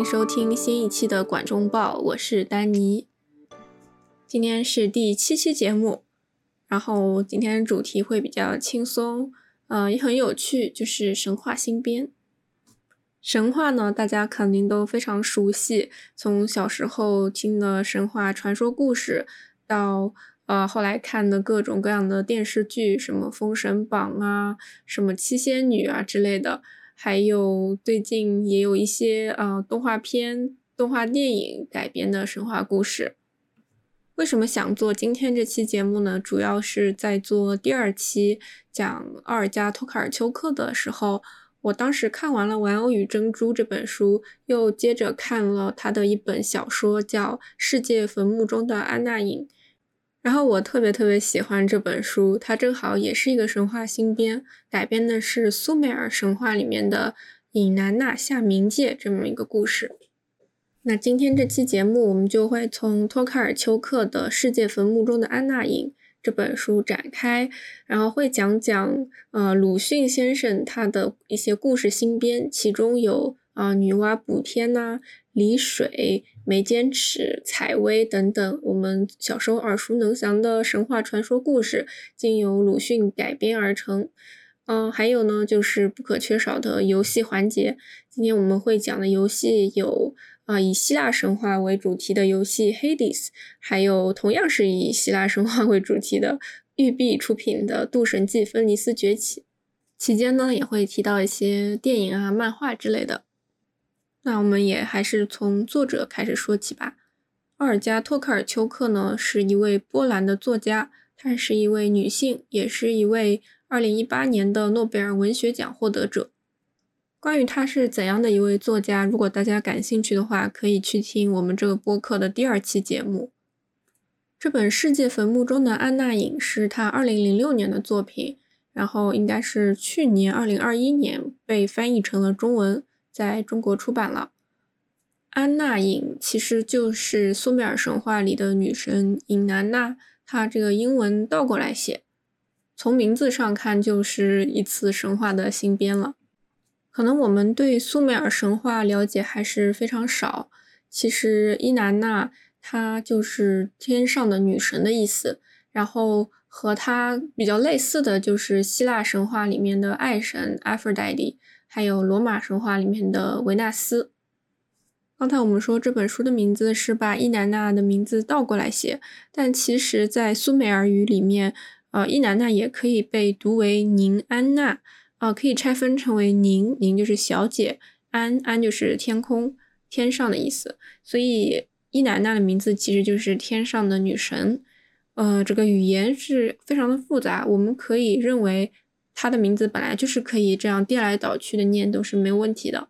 欢迎收听新一期的《管中报》，我是丹尼。今天是第七期节目，然后今天主题会比较轻松，呃，也很有趣，就是神话新编。神话呢，大家肯定都非常熟悉，从小时候听的神话传说故事，到呃后来看的各种各样的电视剧，什么《封神榜》啊，什么七仙女啊之类的。还有最近也有一些呃动画片、动画电影改编的神话故事。为什么想做今天这期节目呢？主要是在做第二期讲奥尔加·托卡尔丘克的时候，我当时看完了《玩偶与珍珠》这本书，又接着看了他的一本小说，叫《世界坟墓中的安娜影》。然后我特别特别喜欢这本书，它正好也是一个神话新编，改编的是苏美尔神话里面的尹南娜下冥界这么一个故事。那今天这期节目，我们就会从托卡尔丘克的《世界坟墓中的安娜影》这本书展开，然后会讲讲呃鲁迅先生他的一些故事新编，其中有啊女娲补天呐。离水、眉间尺、采薇等等，我们小时候耳熟能详的神话传说故事，经由鲁迅改编而成。嗯，还有呢，就是不可缺少的游戏环节。今天我们会讲的游戏有啊，以希腊神话为主题的游戏《Hades》，还有同样是以希腊神话为主题的育碧出品的《渡神记：芬尼斯崛起》。期间呢，也会提到一些电影啊、漫画之类的。那我们也还是从作者开始说起吧。奥尔加·托克尔丘克呢，是一位波兰的作家，她是一位女性，也是一位2018年的诺贝尔文学奖获得者。关于她是怎样的一位作家，如果大家感兴趣的话，可以去听我们这个播客的第二期节目。这本《世界坟墓中的安娜影》是她2006年的作品，然后应该是去年2021年被翻译成了中文。在中国出版了，安娜影其实就是苏美尔神话里的女神尹南娜，她这个英文倒过来写，从名字上看就是一次神话的新编了。可能我们对苏美尔神话了解还是非常少，其实伊南娜她就是天上的女神的意思，然后和她比较类似的就是希腊神话里面的爱神 Aphrodite。还有罗马神话里面的维纳斯。刚才我们说这本书的名字是把伊南娜的名字倒过来写，但其实，在苏美尔语里面，呃，伊南娜也可以被读为宁安娜，啊，可以拆分成为宁，宁就是小姐，安安就是天空、天上的意思。所以伊南娜的名字其实就是天上的女神。呃，这个语言是非常的复杂，我们可以认为。他的名字本来就是可以这样颠来倒去的念，都是没有问题的。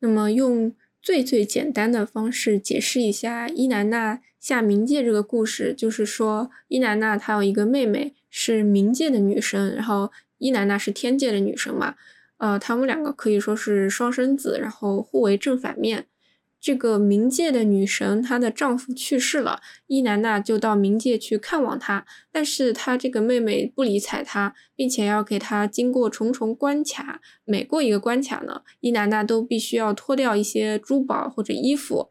那么用最最简单的方式解释一下伊南娜下冥界这个故事，就是说伊南娜她有一个妹妹是冥界的女神，然后伊南娜是天界的女神嘛，呃，他们两个可以说是双生子，然后互为正反面。这个冥界的女神，她的丈夫去世了，伊南娜就到冥界去看望她，但是她这个妹妹不理睬她，并且要给她经过重重关卡，每过一个关卡呢，伊南娜都必须要脱掉一些珠宝或者衣服。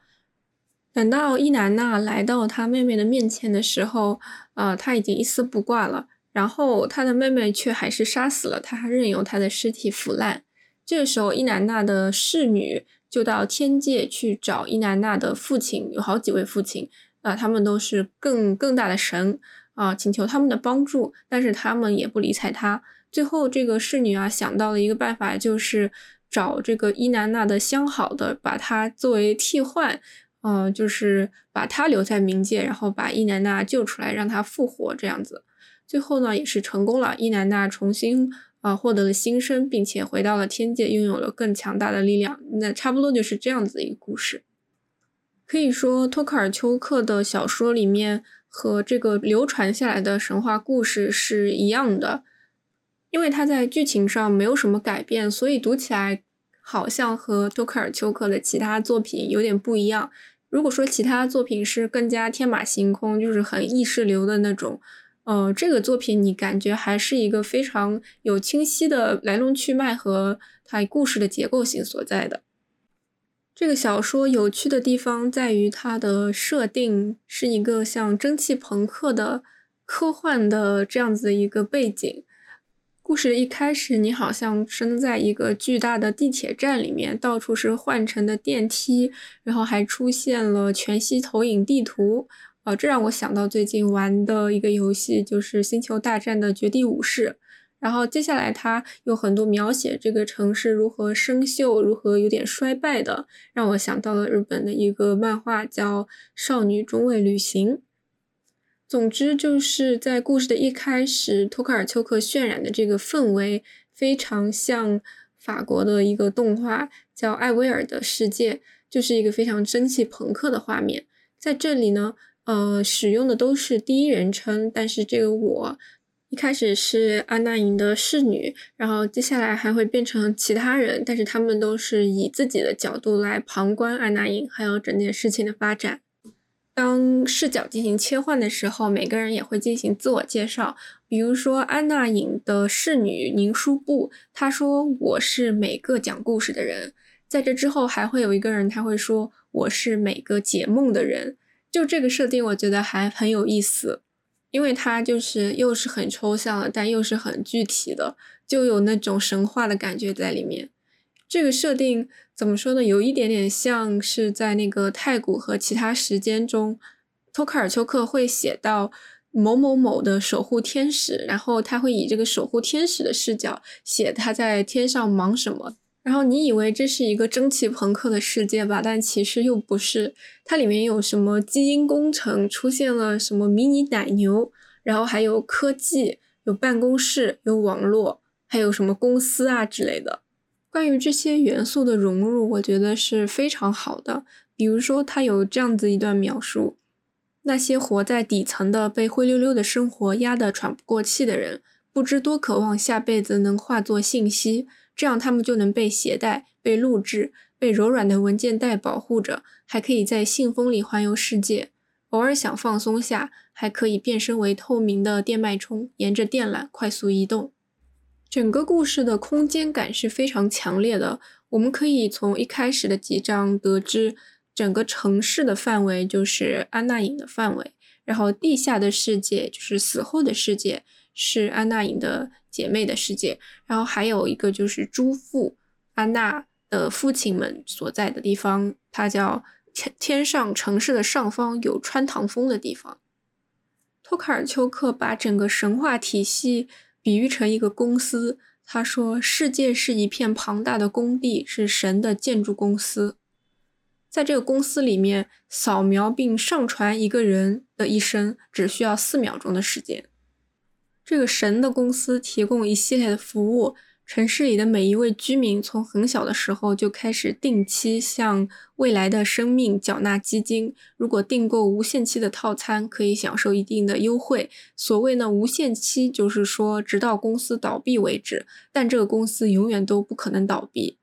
等到伊南娜来到她妹妹的面前的时候，呃，她已经一丝不挂了，然后她的妹妹却还是杀死了她，任由她的尸体腐烂。这个时候，伊南娜的侍女。就到天界去找伊南娜的父亲，有好几位父亲，啊，他们都是更更大的神啊，请求他们的帮助，但是他们也不理睬他。最后，这个侍女啊想到了一个办法，就是找这个伊南娜的相好的，把他作为替换，呃，就是把他留在冥界，然后把伊南娜救出来，让他复活这样子。最后呢，也是成功了，伊南娜重新。啊，获得了新生，并且回到了天界，拥有了更强大的力量。那差不多就是这样子一个故事。可以说，托克尔丘克的小说里面和这个流传下来的神话故事是一样的，因为他在剧情上没有什么改变，所以读起来好像和托克尔丘克的其他作品有点不一样。如果说其他作品是更加天马行空，就是很意识流的那种。呃，这个作品你感觉还是一个非常有清晰的来龙去脉和它故事的结构性所在的。这个小说有趣的地方在于它的设定是一个像蒸汽朋克的科幻的这样子的一个背景。故事一开始，你好像身在一个巨大的地铁站里面，到处是换乘的电梯，然后还出现了全息投影地图。呃，这让我想到最近玩的一个游戏，就是《星球大战》的《绝地武士》。然后接下来，它有很多描写这个城市如何生锈、如何有点衰败的，让我想到了日本的一个漫画，叫《少女中尉旅行》。总之，就是在故事的一开始，托卡尔丘克渲染的这个氛围非常像法国的一个动画，叫《艾薇儿的世界》，就是一个非常蒸汽朋克的画面。在这里呢，呃，使用的都是第一人称，但是这个我。一开始是安娜颖的侍女，然后接下来还会变成其他人，但是他们都是以自己的角度来旁观安娜颖还有整件事情的发展。当视角进行切换的时候，每个人也会进行自我介绍。比如说安娜颖的侍女宁书布，她说我是每个讲故事的人。在这之后还会有一个人，他会说我是每个解梦的人。就这个设定，我觉得还很有意思。因为它就是又是很抽象，但又是很具体的，就有那种神话的感觉在里面。这个设定怎么说呢？有一点点像是在那个太古和其他时间中，托卡尔丘克会写到某某某的守护天使，然后他会以这个守护天使的视角写他在天上忙什么。然后你以为这是一个蒸汽朋克的世界吧？但其实又不是。它里面有什么基因工程，出现了什么迷你奶牛，然后还有科技，有办公室，有网络，还有什么公司啊之类的。关于这些元素的融入，我觉得是非常好的。比如说，它有这样子一段描述：那些活在底层的、被灰溜溜的生活压得喘不过气的人，不知多渴望下辈子能化作信息。这样，他们就能被携带、被录制、被柔软的文件袋保护着，还可以在信封里环游世界。偶尔想放松下，还可以变身为透明的电脉冲，沿着电缆快速移动。整个故事的空间感是非常强烈的。我们可以从一开始的几章得知，整个城市的范围就是安娜影的范围，然后地下的世界就是死后的世界。是安娜颖的姐妹的世界，然后还有一个就是朱父安娜的父亲们所在的地方，它叫天天上城市的上方有穿堂风的地方。托卡尔丘克把整个神话体系比喻成一个公司，他说世界是一片庞大的工地，是神的建筑公司。在这个公司里面，扫描并上传一个人的一生只需要四秒钟的时间。这个神的公司提供一系列的服务，城市里的每一位居民从很小的时候就开始定期向未来的生命缴纳基金。如果订购无限期的套餐，可以享受一定的优惠。所谓呢无限期，就是说直到公司倒闭为止，但这个公司永远都不可能倒闭。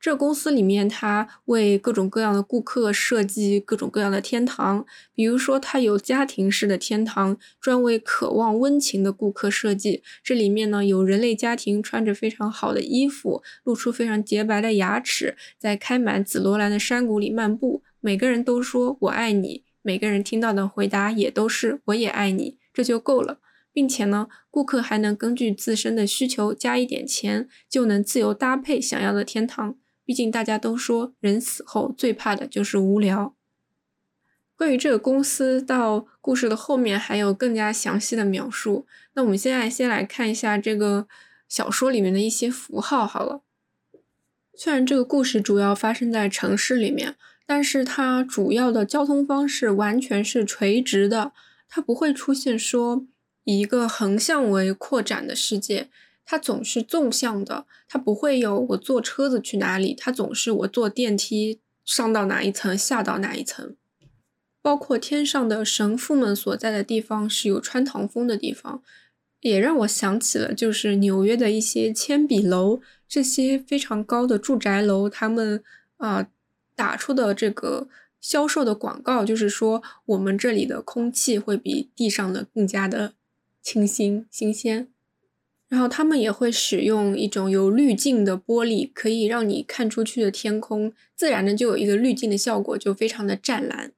这公司里面，它为各种各样的顾客设计各种各样的天堂，比如说，它有家庭式的天堂，专为渴望温情的顾客设计。这里面呢，有人类家庭穿着非常好的衣服，露出非常洁白的牙齿，在开满紫罗兰的山谷里漫步。每个人都说“我爱你”，每个人听到的回答也都是“我也爱你”，这就够了。并且呢，顾客还能根据自身的需求加一点钱，就能自由搭配想要的天堂。毕竟大家都说，人死后最怕的就是无聊。关于这个公司，到故事的后面还有更加详细的描述。那我们现在先来看一下这个小说里面的一些符号好了。虽然这个故事主要发生在城市里面，但是它主要的交通方式完全是垂直的，它不会出现说以一个横向为扩展的世界。它总是纵向的，它不会有我坐车子去哪里，它总是我坐电梯上到哪一层下到哪一层。包括天上的神父们所在的地方是有穿堂风的地方，也让我想起了就是纽约的一些铅笔楼，这些非常高的住宅楼，他们啊打出的这个销售的广告就是说我们这里的空气会比地上的更加的清新新鲜。然后他们也会使用一种有滤镜的玻璃，可以让你看出去的天空自然的就有一个滤镜的效果，就非常的湛蓝。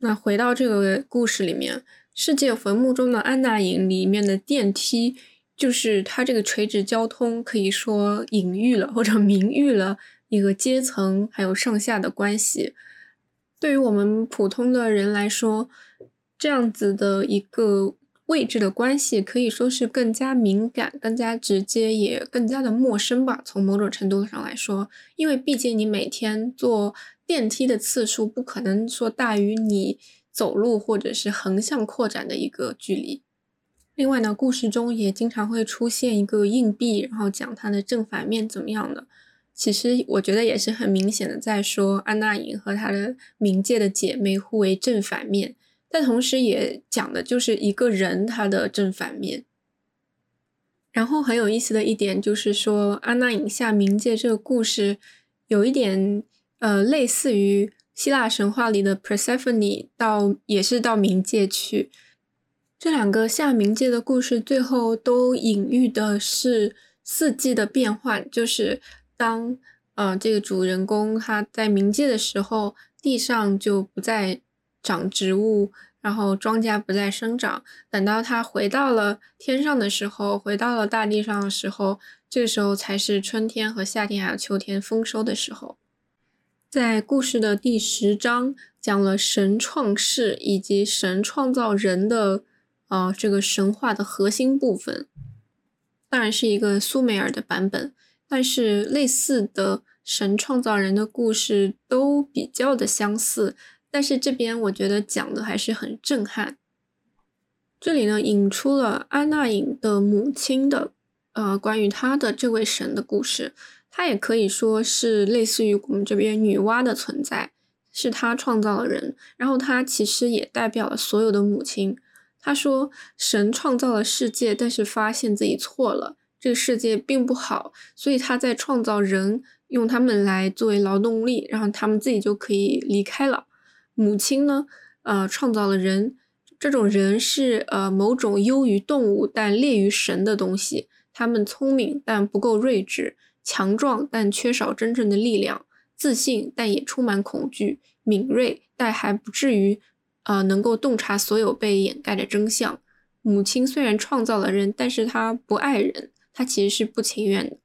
那回到这个故事里面，《世界坟墓中的安娜影》里面的电梯，就是它这个垂直交通可以说隐喻了或者明喻了一个阶层还有上下的关系。对于我们普通的人来说，这样子的一个。位置的关系可以说是更加敏感、更加直接，也更加的陌生吧。从某种程度上来说，因为毕竟你每天坐电梯的次数不可能说大于你走路或者是横向扩展的一个距离。另外呢，故事中也经常会出现一个硬币，然后讲它的正反面怎么样的。其实我觉得也是很明显的在说安娜颖和她的冥界的姐妹互为正反面。但同时也讲的就是一个人他的正反面。然后很有意思的一点就是说，安娜影下冥界这个故事有一点呃类似于希腊神话里的 Persephone 到也是到冥界去。这两个下冥界的故事最后都隐喻的是四季的变换，就是当呃这个主人公他在冥界的时候，地上就不再。长植物，然后庄稼不再生长。等到它回到了天上的时候，回到了大地上的时候，这个时候才是春天和夏天还有秋天丰收的时候。在故事的第十章讲了神创世以及神创造人的啊这个神话的核心部分，当然是一个苏美尔的版本，但是类似的神创造人的故事都比较的相似。但是这边我觉得讲的还是很震撼。这里呢引出了安娜影的母亲的，呃，关于她的这位神的故事。她也可以说是类似于我们这边女娲的存在，是她创造了人，然后她其实也代表了所有的母亲。她说神创造了世界，但是发现自己错了，这个世界并不好，所以他在创造人，用他们来作为劳动力，然后他们自己就可以离开了。母亲呢，呃，创造了人，这种人是呃某种优于动物但劣于神的东西。他们聪明但不够睿智，强壮但缺少真正的力量，自信但也充满恐惧，敏锐但还不至于呃能够洞察所有被掩盖的真相。母亲虽然创造了人，但是她不爱人，她其实是不情愿的。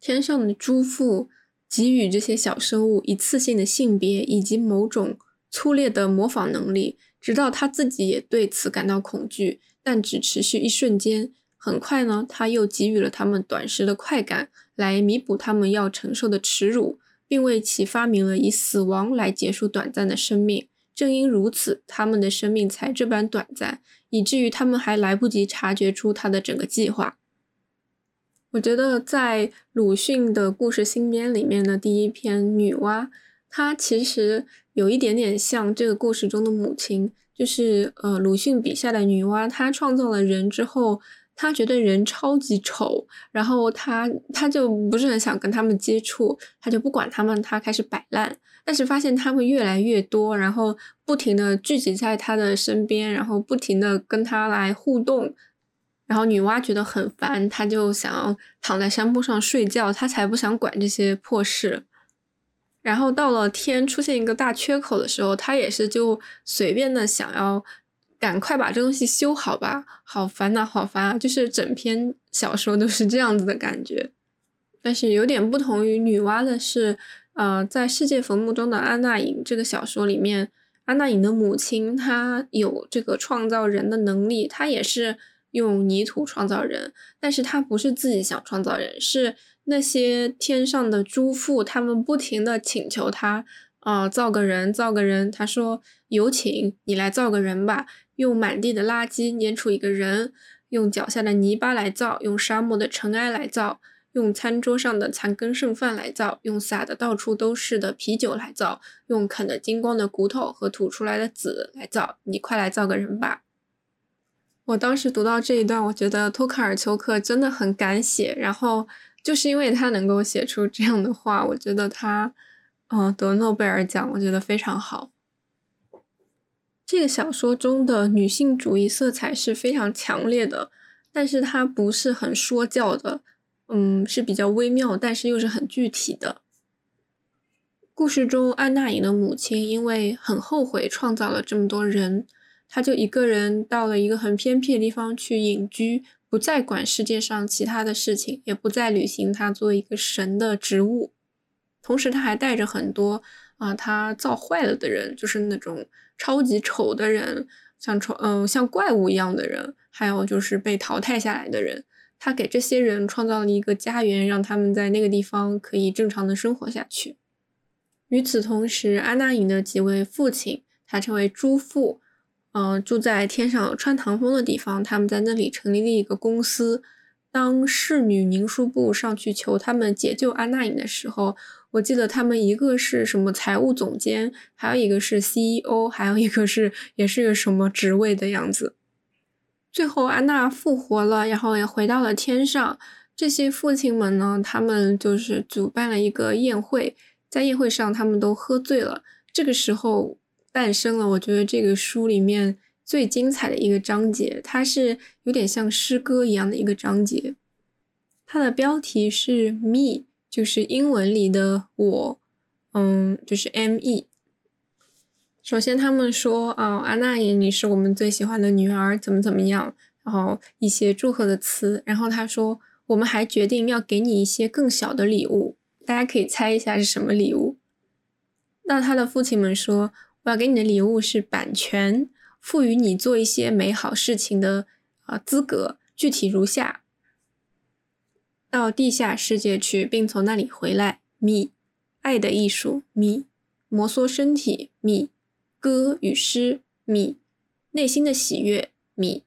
天上的诸父。给予这些小生物一次性的性别以及某种粗劣的模仿能力，直到他自己也对此感到恐惧，但只持续一瞬间。很快呢，他又给予了他们短时的快感，来弥补他们要承受的耻辱，并为其发明了以死亡来结束短暂的生命。正因如此，他们的生命才这般短暂，以至于他们还来不及察觉出他的整个计划。我觉得在鲁迅的故事新编里面的第一篇女娲，她其实有一点点像这个故事中的母亲，就是呃鲁迅笔下的女娲，她创造了人之后，她觉得人超级丑，然后她她就不是很想跟他们接触，她就不管他们，她开始摆烂，但是发现他们越来越多，然后不停的聚集在她的身边，然后不停的跟她来互动。然后女娲觉得很烦，她就想要躺在山坡上睡觉，她才不想管这些破事。然后到了天出现一个大缺口的时候，她也是就随便的想要赶快把这东西修好吧，好烦呐，好烦啊！就是整篇小说都是这样子的感觉。但是有点不同于女娲的是，呃，在世界坟墓中的安娜影这个小说里面，安娜影的母亲她有这个创造人的能力，她也是。用泥土创造人，但是他不是自己想创造人，是那些天上的诸父，他们不停的请求他，啊，造个人，造个人。他说：“有请你来造个人吧，用满地的垃圾捏出一个人，用脚下的泥巴来造，用沙漠的尘埃来造，用餐桌上的残羹剩饭来造，用洒的到处都是的啤酒来造，用啃的精光的骨头和吐出来的籽来造。你快来造个人吧。”我当时读到这一段，我觉得托卡尔丘克真的很敢写，然后就是因为他能够写出这样的话，我觉得他，嗯，得诺贝尔奖，我觉得非常好。这个小说中的女性主义色彩是非常强烈的，但是它不是很说教的，嗯，是比较微妙，但是又是很具体的。故事中，安娜颖的母亲因为很后悔创造了这么多人，他就一个人到了一个很偏僻的地方去隐居，不再管世界上其他的事情，也不再履行他作为一个神的职务。同时，他还带着很多啊，他造坏了的人，就是那种超级丑的人，像丑嗯像怪物一样的人，还有就是被淘汰下来的人。他给这些人创造了一个家园，让他们在那个地方可以正常的生活下去。与此同时，安娜颖的几位父亲，他称为诸父，嗯，住在天上穿堂风的地方。他们在那里成立了一个公司。当侍女宁书部上去求他们解救安娜颖的时候，我记得他们一个是什么财务总监，还有一个是 CEO，还有一个是也是个什么职位的样子。最后，安娜复活了，然后也回到了天上。这些父亲们呢，他们就是主办了一个宴会。在宴会上，他们都喝醉了。这个时候诞生了，我觉得这个书里面最精彩的一个章节，它是有点像诗歌一样的一个章节。它的标题是 “me”，就是英文里的我，嗯，就是 “me”。首先，他们说啊，安娜颖，你是我们最喜欢的女儿，怎么怎么样，然后一些祝贺的词。然后他说，我们还决定要给你一些更小的礼物。大家可以猜一下是什么礼物？那他的父亲们说：“我要给你的礼物是版权，赋予你做一些美好事情的啊资格，具体如下：到地下世界去，并从那里回来。米，爱的艺术。米，摩挲身体。米，歌与诗。米，内心的喜悦。米。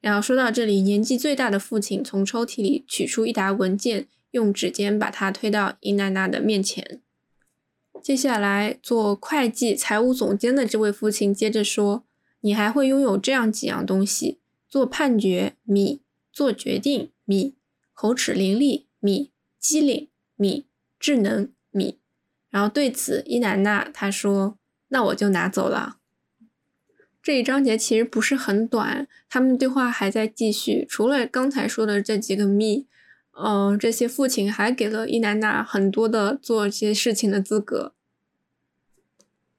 然后说到这里，年纪最大的父亲从抽屉里取出一沓文件。用指尖把它推到伊娜娜的面前。接下来，做会计、财务总监的这位父亲接着说：“你还会拥有这样几样东西：做判决，米；做决定，米；口齿伶俐，米；机灵，米；智能，米。”然后对此，伊娜娜她说：“那我就拿走了。”这一章节其实不是很短，他们对话还在继续。除了刚才说的这几个米。嗯，这些父亲还给了伊南娜很多的做这些事情的资格。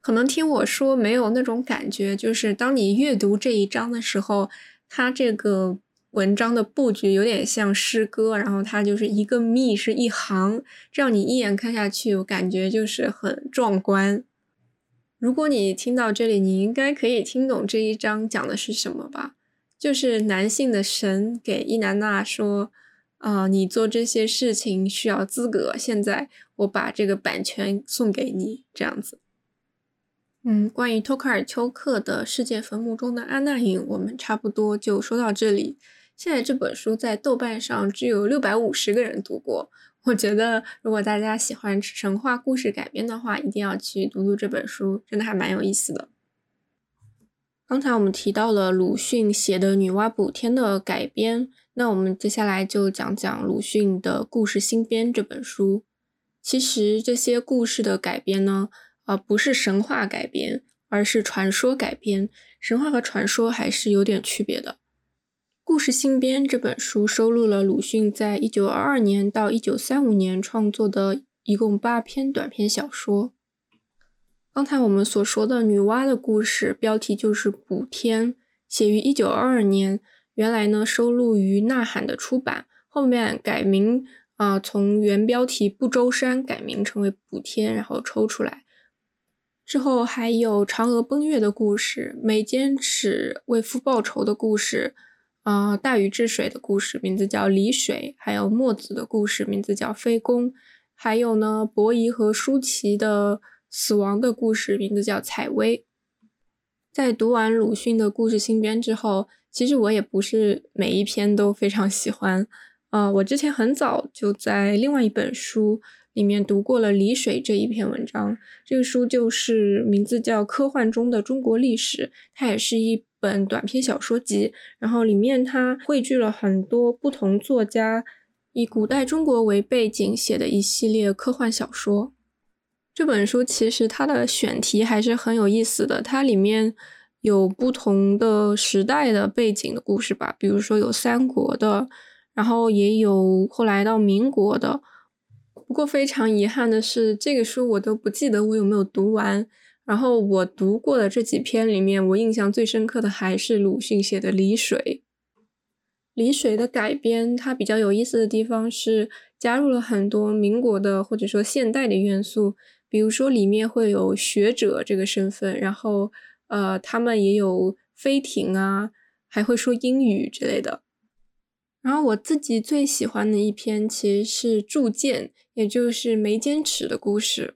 可能听我说没有那种感觉，就是当你阅读这一章的时候，它这个文章的布局有点像诗歌，然后它就是一个密是一行，这样你一眼看下去，我感觉就是很壮观。如果你听到这里，你应该可以听懂这一章讲的是什么吧？就是男性的神给伊南娜说。啊，你做这些事情需要资格。现在我把这个版权送给你，这样子。嗯，关于托卡尔丘克的《世界坟墓中的安娜影》，我们差不多就说到这里。现在这本书在豆瓣上只有六百五十个人读过。我觉得，如果大家喜欢神话故事改编的话，一定要去读读这本书，真的还蛮有意思的。刚才我们提到了鲁迅写的《女娲补天》的改编。那我们接下来就讲讲鲁迅的故事新编这本书。其实这些故事的改编呢，啊，不是神话改编，而是传说改编。神话和传说还是有点区别的。故事新编这本书收录了鲁迅在一九二二年到一九三五年创作的一共八篇短篇小说。刚才我们所说的女娲的故事，标题就是《补天》，写于一九二二年。原来呢，收录于《呐喊》的出版，后面改名啊，从原标题《不周山》改名成为《补天》，然后抽出来。之后还有嫦娥奔月的故事，眉间尺为父报仇的故事，啊，大禹治水的故事，名字叫离水；还有墨子的故事，名字叫非攻；还有呢，伯夷和舒淇的死亡的故事，名字叫采薇。在读完鲁迅的故事新编之后。其实我也不是每一篇都非常喜欢，呃，我之前很早就在另外一本书里面读过了《离水》这一篇文章。这个书就是名字叫《科幻中的中国历史》，它也是一本短篇小说集。然后里面它汇聚了很多不同作家以古代中国为背景写的一系列科幻小说。这本书其实它的选题还是很有意思的，它里面。有不同的时代的背景的故事吧，比如说有三国的，然后也有后来到民国的。不过非常遗憾的是，这个书我都不记得我有没有读完。然后我读过的这几篇里面，我印象最深刻的还是鲁迅写的《离水》。《离水》的改编，它比较有意思的地方是加入了很多民国的或者说现代的元素，比如说里面会有学者这个身份，然后呃，他们也有飞艇啊，还会说英语之类的。然后我自己最喜欢的一篇其实是《铸剑》。也就是眉间尺的故事，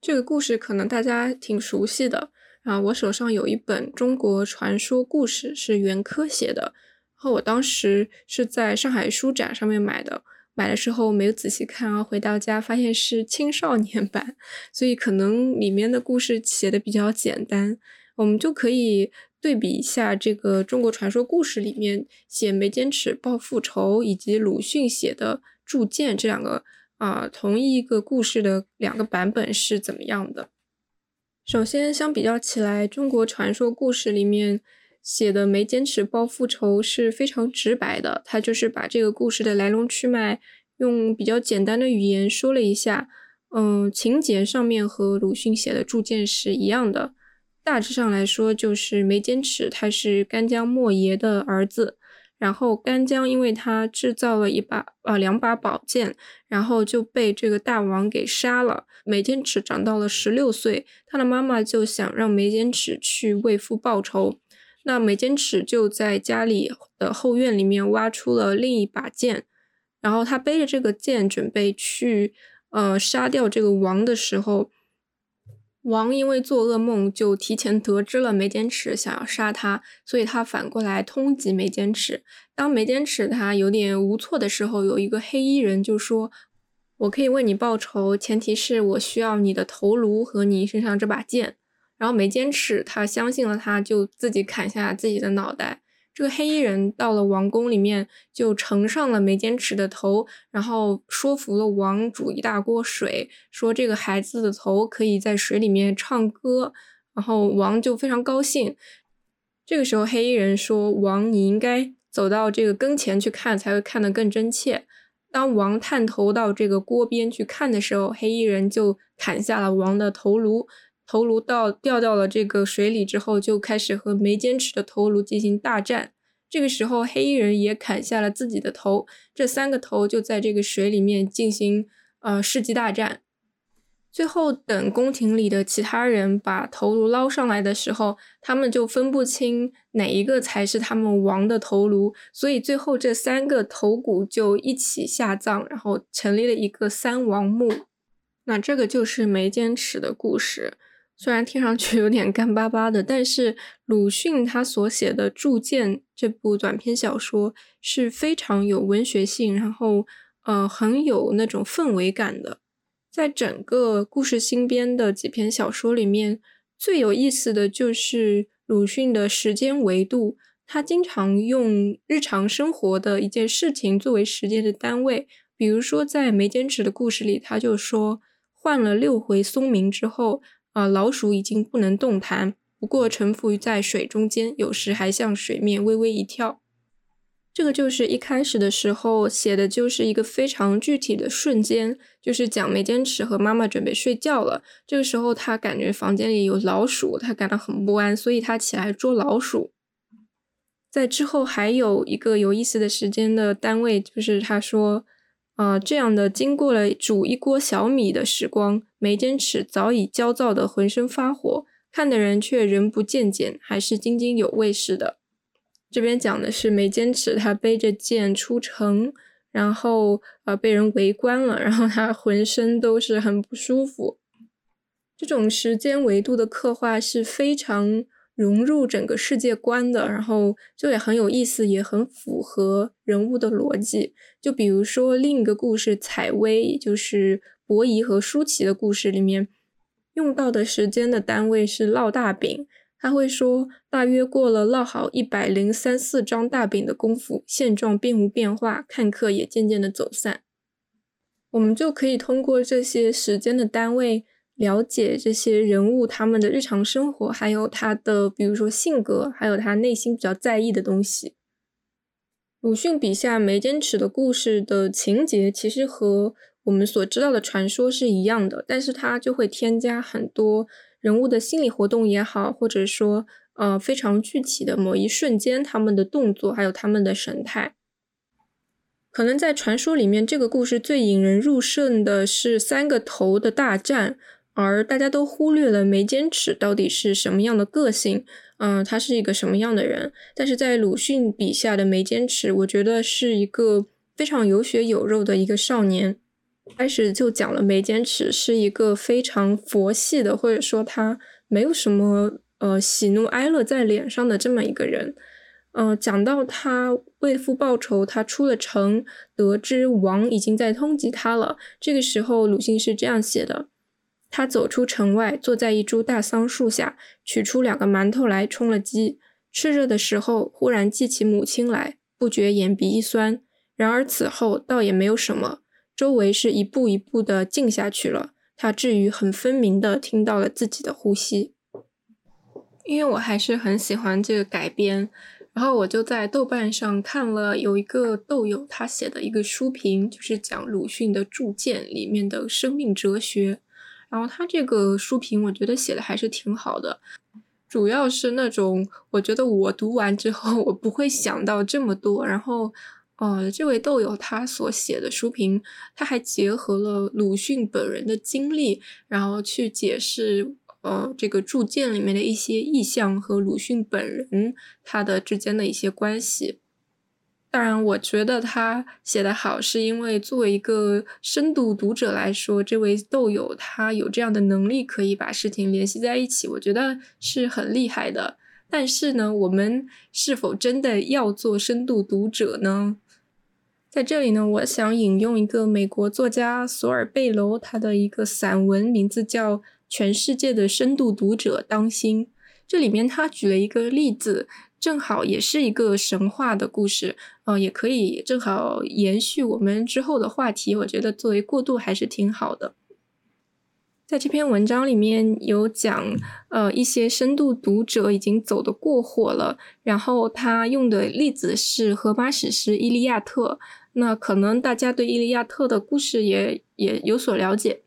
这个故事可能大家挺熟悉的啊。我手上有一本《中国传说故事》，是袁科写的，然后我当时是在上海书展上面买的，买的时候没有仔细看啊，回到家发现是青少年版，所以可能里面的故事写的比较简单。我们就可以对比一下这个《中国传说故事》里面写眉间尺报复仇，以及鲁迅写的《铸剑》这两个。啊，同一个故事的两个版本是怎么样的？首先，相比较起来，中国传说故事里面写的眉间尺报复仇是非常直白的，他就是把这个故事的来龙去脉用比较简单的语言说了一下。嗯，情节上面和鲁迅写的铸剑是一样的，大致上来说就是眉间尺他是干将莫邪的儿子。然后干将因为他制造了一把呃两把宝剑，然后就被这个大王给杀了。眉间尺长到了十六岁，他的妈妈就想让眉间尺去为父报仇。那眉间尺就在家里的后院里面挖出了另一把剑，然后他背着这个剑准备去呃杀掉这个王的时候。王因为做噩梦，就提前得知了眉间尺想要杀他，所以他反过来通缉眉间尺。当眉间尺他有点无措的时候，有一个黑衣人就说：“我可以为你报仇，前提是我需要你的头颅和你身上这把剑。”然后眉间尺他相信了，他就自己砍下自己的脑袋。这个黑衣人到了王宫里面，就呈上了眉间尺的头，然后说服了王煮一大锅水，说这个孩子的头可以在水里面唱歌，然后王就非常高兴。这个时候，黑衣人说：“王，你应该走到这个跟前去看，才会看得更真切。”当王探头到这个锅边去看的时候，黑衣人就砍下了王的头颅。头颅到掉到了这个水里之后，就开始和眉间尺的头颅进行大战。这个时候，黑衣人也砍下了自己的头，这三个头就在这个水里面进行呃世纪大战。最后，等宫廷里的其他人把头颅捞上来的时候，他们就分不清哪一个才是他们王的头颅，所以最后这三个头骨就一起下葬，然后成立了一个三王墓。那这个就是眉间尺的故事。虽然听上去有点干巴巴的，但是鲁迅他所写的《铸剑》这部短篇小说是非常有文学性，然后呃很有那种氛围感的。在整个故事新编的几篇小说里面，最有意思的就是鲁迅的时间维度，他经常用日常生活的一件事情作为时间的单位。比如说在眉间尺的故事里，他就说换了六回松明之后。啊，老鼠已经不能动弹，不过沉浮于在水中间，有时还向水面微微一跳。这个就是一开始的时候写的，就是一个非常具体的瞬间，就是讲眉间尺和妈妈准备睡觉了。这个时候他感觉房间里有老鼠，他感到很不安，所以他起来捉老鼠。在之后还有一个有意思的时间的单位，就是他说。啊，这样的经过了煮一锅小米的时光，眉间尺早已焦躁的浑身发火，看的人却仍不见减，还是津津有味似的。这边讲的是眉间尺，他背着剑出城，然后呃被人围观了，然后他浑身都是很不舒服。这种时间维度的刻画是非常。融入整个世界观的，然后就也很有意思，也很符合人物的逻辑。就比如说另一个故事《采薇》，就是伯夷和舒淇的故事里面，用到的时间的单位是烙大饼。他会说，大约过了烙好一百零三四张大饼的功夫，现状并无变化，看客也渐渐的走散。我们就可以通过这些时间的单位。了解这些人物他们的日常生活，还有他的比如说性格，还有他内心比较在意的东西。鲁迅笔下眉间尺的故事的情节其实和我们所知道的传说是一样的，但是他就会添加很多人物的心理活动也好，或者说呃非常具体的某一瞬间他们的动作，还有他们的神态。可能在传说里面，这个故事最引人入胜的是三个头的大战，而大家都忽略了眉间尺到底是什么样的个性，嗯，他是一个什么样的人。但是在鲁迅笔下的眉间尺，我觉得是一个非常有血有肉的一个少年。开始就讲了眉间尺是一个非常佛系的，或者说他没有什么呃喜怒哀乐在脸上的这么一个人。呃，讲到他为父报仇，他出了城，得知王已经在通缉他了。这个时候，鲁迅是这样写的：他走出城外，坐在一株大桑树下，取出两个馒头来充了饥。吃着的时候，忽然记起母亲来，不觉眼鼻一酸。然而此后倒也没有什么，周围是一步一步的静下去了。他至于很分明的听到了自己的呼吸。因为我还是很喜欢这个改编。然后我就在豆瓣上看了有一个豆友他写的一个书评，就是讲鲁迅的铸剑里面的生命哲学。然后他这个书评我觉得写的还是挺好的，主要是那种我觉得我读完之后我不会想到这么多。然后，呃，这位豆友他所写的书评，他还结合了鲁迅本人的经历，然后去解释。呃，这个铸剑里面的一些意象和鲁迅本人他的之间的一些关系，当然，我觉得他写的好，是因为作为一个深度读者来说，这位豆友他有这样的能力，可以把事情联系在一起，我觉得是很厉害的。但是呢，我们是否真的要做深度读者呢？在这里呢，我想引用一个美国作家索尔贝楼他的一个散文，名字叫。全世界的深度读者当心，这里面他举了一个例子，正好也是一个神话的故事，呃，也可以正好延续我们之后的话题。我觉得作为过渡还是挺好的。在这篇文章里面有讲，呃，一些深度读者已经走得过火了，然后他用的例子是荷马史诗《伊利亚特》，那可能大家对《伊利亚特》的故事也也有所了解。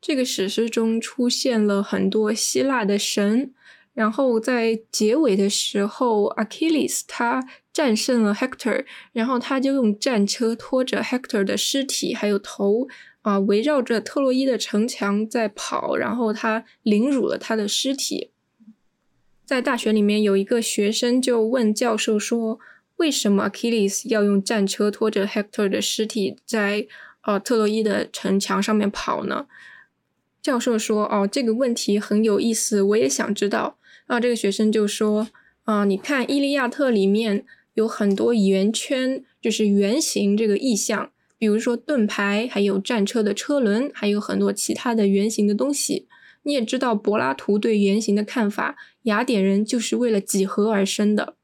这个史诗中出现了很多希腊的神，然后在结尾的时候，Achilles 他战胜了 Hector，然后他就用战车拖着 Hector 的尸体还有头啊，围绕着特洛伊的城墙在跑，然后他凌辱了他的尸体。在大学里面有一个学生就问教授说：“为什么 Achilles 要用战车拖着 Hector 的尸体在呃特洛伊的城墙上面跑呢？”教授说：“哦，这个问题很有意思，我也想知道。”啊，这个学生就说：“啊，你看《伊利亚特》里面有很多圆圈，就是圆形这个意象，比如说盾牌，还有战车的车轮，还有很多其他的圆形的东西。你也知道柏拉图对圆形的看法，雅典人就是为了几何而生的。”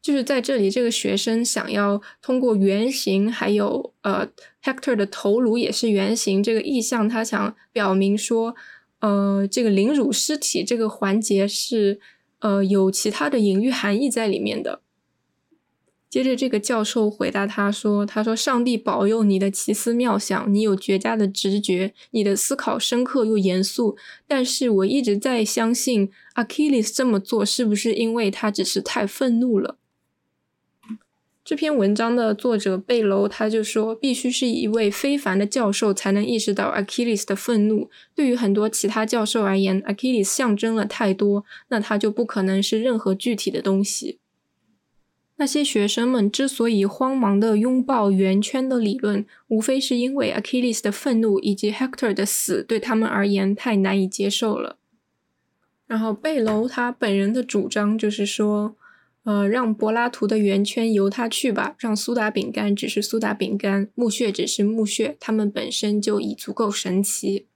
就是在这里，这个学生想要通过圆形，还有呃，Hector 的头颅也是圆形这个意象，他想表明说，呃，这个凌辱尸体这个环节是呃有其他的隐喻含义在里面的。接着，这个教授回答他说：“他说，上帝保佑你的奇思妙想，你有绝佳的直觉，你的思考深刻又严肃。但是我一直在相信，Achilles 这么做是不是因为他只是太愤怒了？”这篇文章的作者贝楼他就说，必须是一位非凡的教授才能意识到 Achilles 的愤怒。对于很多其他教授而言，Achilles 象征了太多，那他就不可能是任何具体的东西。那些学生们之所以慌忙地拥抱圆圈的理论，无非是因为 Achilles 的愤怒以及 Hector 的死对他们而言太难以接受了。然后贝楼他本人的主张就是说。呃，让柏拉图的圆圈由他去吧，让苏打饼干只是苏打饼干，墓穴只是墓穴，他们本身就已足够神奇。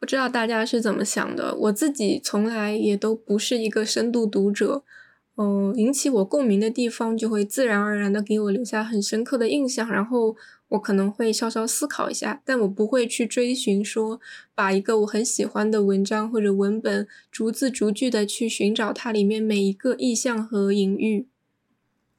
不知道大家是怎么想的？我自己从来也都不是一个深度读者，嗯，引起我共鸣的地方，就会自然而然的给我留下很深刻的印象，然后我可能会稍稍思考一下，但我不会去追寻说，把一个我很喜欢的文章或者文本，逐字逐句的去寻找它里面每一个意象和隐喻。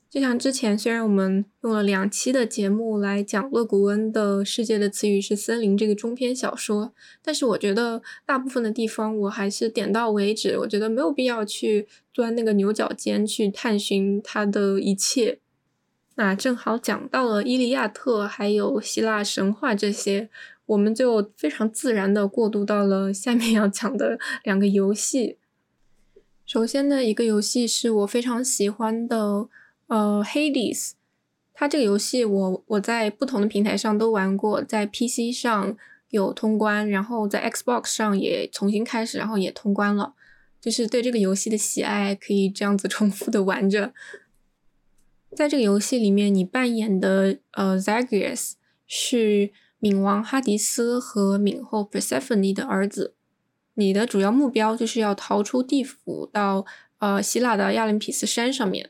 就像之前，虽然我们用了两期的节目来讲勒古恩的《世界的词语是森林》这个中篇小说，但是我觉得大部分的地方我还是点到为止。我觉得没有必要去钻那个牛角尖去探寻它的一切。那正好讲到了《伊利亚特》还有希腊神话这些，我们就非常自然的过渡到了下面要讲的两个游戏。首先呢，一个游戏是我非常喜欢的。呃，Hades，它这个游戏我我在不同的平台上都玩过，在 PC 上有通关，然后在 Xbox 上也重新开始，然后也通关了。就是对这个游戏的喜爱可以这样子重复的玩着。在这个游戏里面，你扮演的呃 Zagreus 是冥王哈迪斯和冥后 Persephone 的儿子。你的主要目标就是要逃出地府，到呃希腊的亚林匹斯山上面。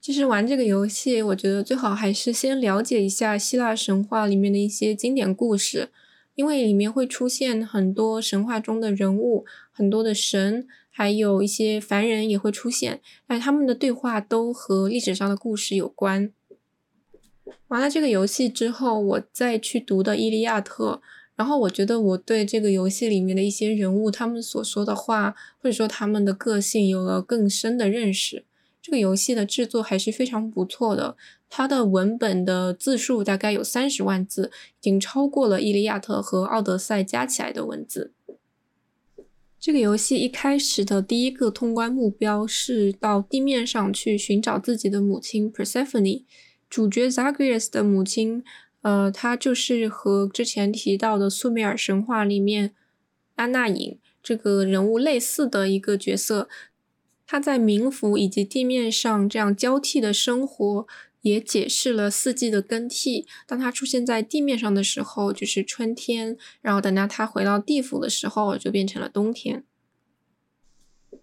其实玩这个游戏，我觉得最好还是先了解一下希腊神话里面的一些经典故事，因为里面会出现很多神话中的人物，很多的神，还有一些凡人也会出现，但他们的对话都和历史上的故事有关。玩了这个游戏之后，我再去读的《伊利亚特》，然后我觉得我对这个游戏里面的一些人物，他们所说的话，或者说他们的个性，有了更深的认识。这个游戏的制作还是非常不错的，它的文本的字数大概有三十万字，已经超过了《伊利亚特》和《奥德赛》加起来的文字。这个游戏一开始的第一个通关目标是到地面上去寻找自己的母亲 Persephone。主角 Zagreus 的母亲，呃，她就是和之前提到的苏美尔神话里面安娜隐这个人物类似的一个角色。他在冥府以及地面上这样交替的生活，也解释了四季的更替。当它出现在地面上的时候，就是春天；然后等到它回到地府的时候，就变成了冬天。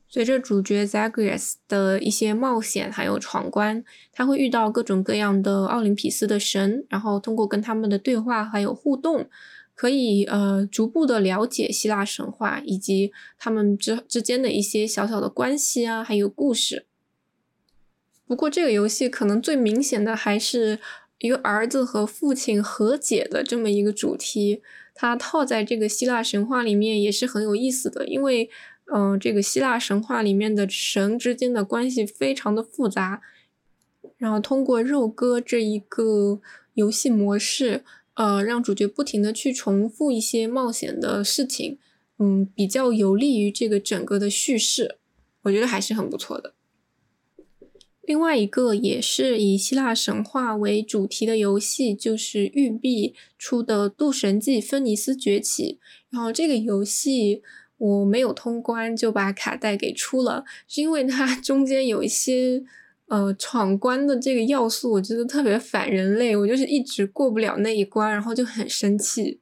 随着主角 Zagreus 的一些冒险还有闯关，他会遇到各种各样的奥林匹斯的神，然后通过跟他们的对话还有互动。可以呃逐步的了解希腊神话以及他们之之间的一些小小的关系啊，还有故事。不过这个游戏可能最明显的还是一个儿子和父亲和解的这么一个主题，它套在这个希腊神话里面也是很有意思的，因为嗯这个希腊神话里面的神之间的关系非常的复杂，然后通过肉鸽这一个游戏模式。呃，让主角不停的去重复一些冒险的事情，嗯，比较有利于这个整个的叙事，我觉得还是很不错的。另外一个也是以希腊神话为主题的游戏，就是育碧出的《渡神记：芬尼斯崛起》，然后这个游戏我没有通关就把卡带给出了，是因为它 中间有一些。呃，闯关的这个要素我觉得特别反人类，我就是一直过不了那一关，然后就很生气。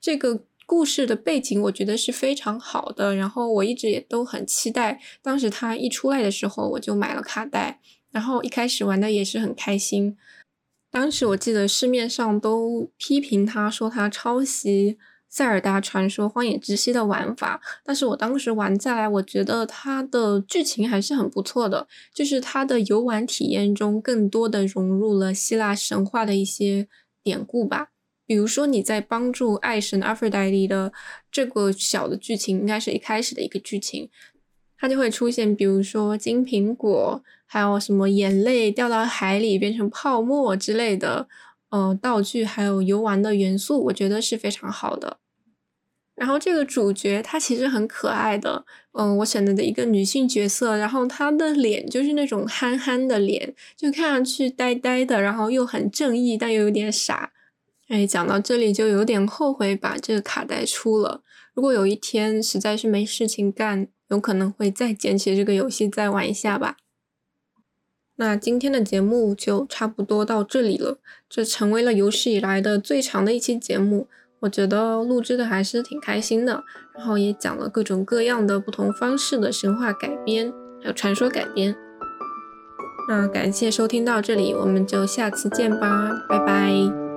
这个故事的背景我觉得是非常好的，然后我一直也都很期待。当时它一出来的时候，我就买了卡带，然后一开始玩的也是很开心。当时我记得市面上都批评他说他抄袭。塞尔达传说：荒野之息的玩法，但是我当时玩下来，我觉得它的剧情还是很不错的，就是它的游玩体验中更多的融入了希腊神话的一些典故吧。比如说你在帮助爱神阿弗戴蒂的这个小的剧情，应该是一开始的一个剧情，它就会出现，比如说金苹果，还有什么眼泪掉到海里变成泡沫之类的。呃，道具还有游玩的元素，我觉得是非常好的。然后这个主角她其实很可爱的，嗯，我选择的一个女性角色，然后她的脸就是那种憨憨的脸，就看上去呆呆的，然后又很正义，但又有点傻。哎，讲到这里就有点后悔把这个卡带出了。如果有一天实在是没事情干，有可能会再捡起这个游戏再玩一下吧。那今天的节目就差不多到这里了，这成为了有史以来的最长的一期节目。我觉得录制的还是挺开心的，然后也讲了各种各样的不同方式的神话改编。还有传说改编。那感谢收听到这里，我们就下次见吧，拜拜。